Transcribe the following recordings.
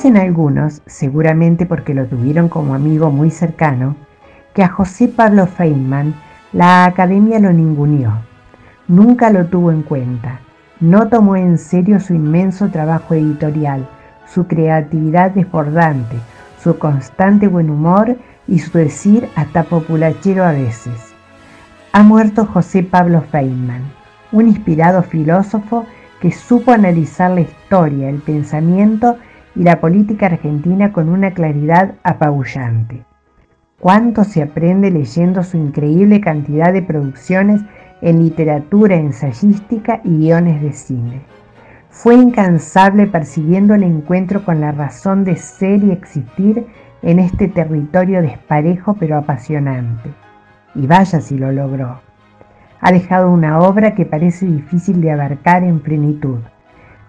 Dicen algunos, seguramente porque lo tuvieron como amigo muy cercano, que a José Pablo Feynman la academia lo ninguneó. Nunca lo tuvo en cuenta. No tomó en serio su inmenso trabajo editorial, su creatividad desbordante, su constante buen humor y su decir hasta populachero a veces. Ha muerto José Pablo Feynman, un inspirado filósofo que supo analizar la historia, el pensamiento y la política argentina con una claridad apabullante. Cuánto se aprende leyendo su increíble cantidad de producciones en literatura ensayística y guiones de cine. Fue incansable persiguiendo el encuentro con la razón de ser y existir en este territorio desparejo pero apasionante. Y vaya si lo logró. Ha dejado una obra que parece difícil de abarcar en plenitud,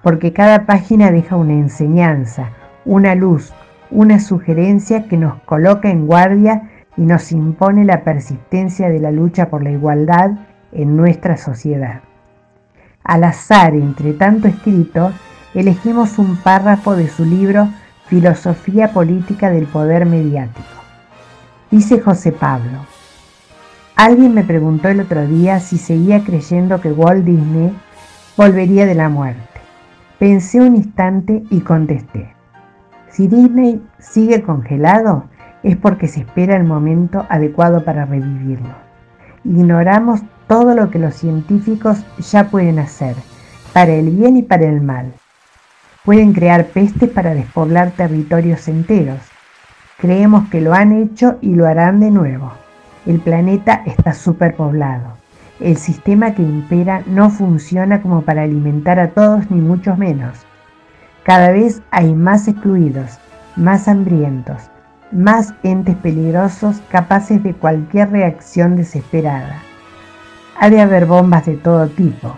porque cada página deja una enseñanza, una luz, una sugerencia que nos coloca en guardia y nos impone la persistencia de la lucha por la igualdad en nuestra sociedad. Al azar, entre tanto escrito, elegimos un párrafo de su libro Filosofía Política del Poder Mediático. Dice José Pablo, alguien me preguntó el otro día si seguía creyendo que Walt Disney volvería de la muerte. Pensé un instante y contesté, si Disney sigue congelado es porque se espera el momento adecuado para revivirlo. Ignoramos todo lo que los científicos ya pueden hacer, para el bien y para el mal. Pueden crear pestes para despoblar territorios enteros. Creemos que lo han hecho y lo harán de nuevo. El planeta está superpoblado. El sistema que impera no funciona como para alimentar a todos ni mucho menos. Cada vez hay más excluidos, más hambrientos, más entes peligrosos capaces de cualquier reacción desesperada. Ha de haber bombas de todo tipo.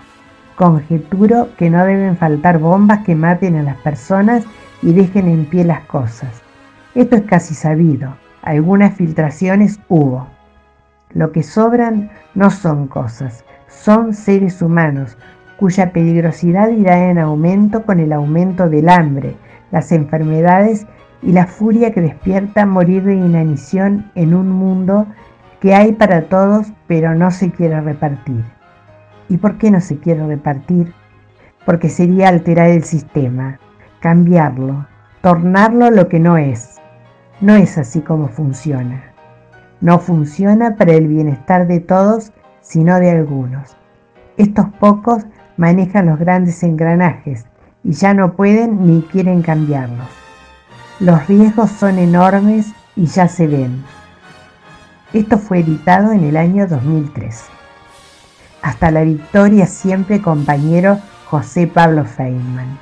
Conjeturo que no deben faltar bombas que maten a las personas y dejen en pie las cosas. Esto es casi sabido. Algunas filtraciones hubo. Lo que sobran no son cosas, son seres humanos cuya peligrosidad irá en aumento con el aumento del hambre, las enfermedades y la furia que despierta morir de inanición en un mundo que hay para todos pero no se quiere repartir. ¿Y por qué no se quiere repartir? Porque sería alterar el sistema, cambiarlo, tornarlo lo que no es. No es así como funciona. No funciona para el bienestar de todos, sino de algunos. Estos pocos manejan los grandes engranajes y ya no pueden ni quieren cambiarlos. Los riesgos son enormes y ya se ven. Esto fue editado en el año 2003. Hasta la victoria siempre compañero José Pablo Feynman.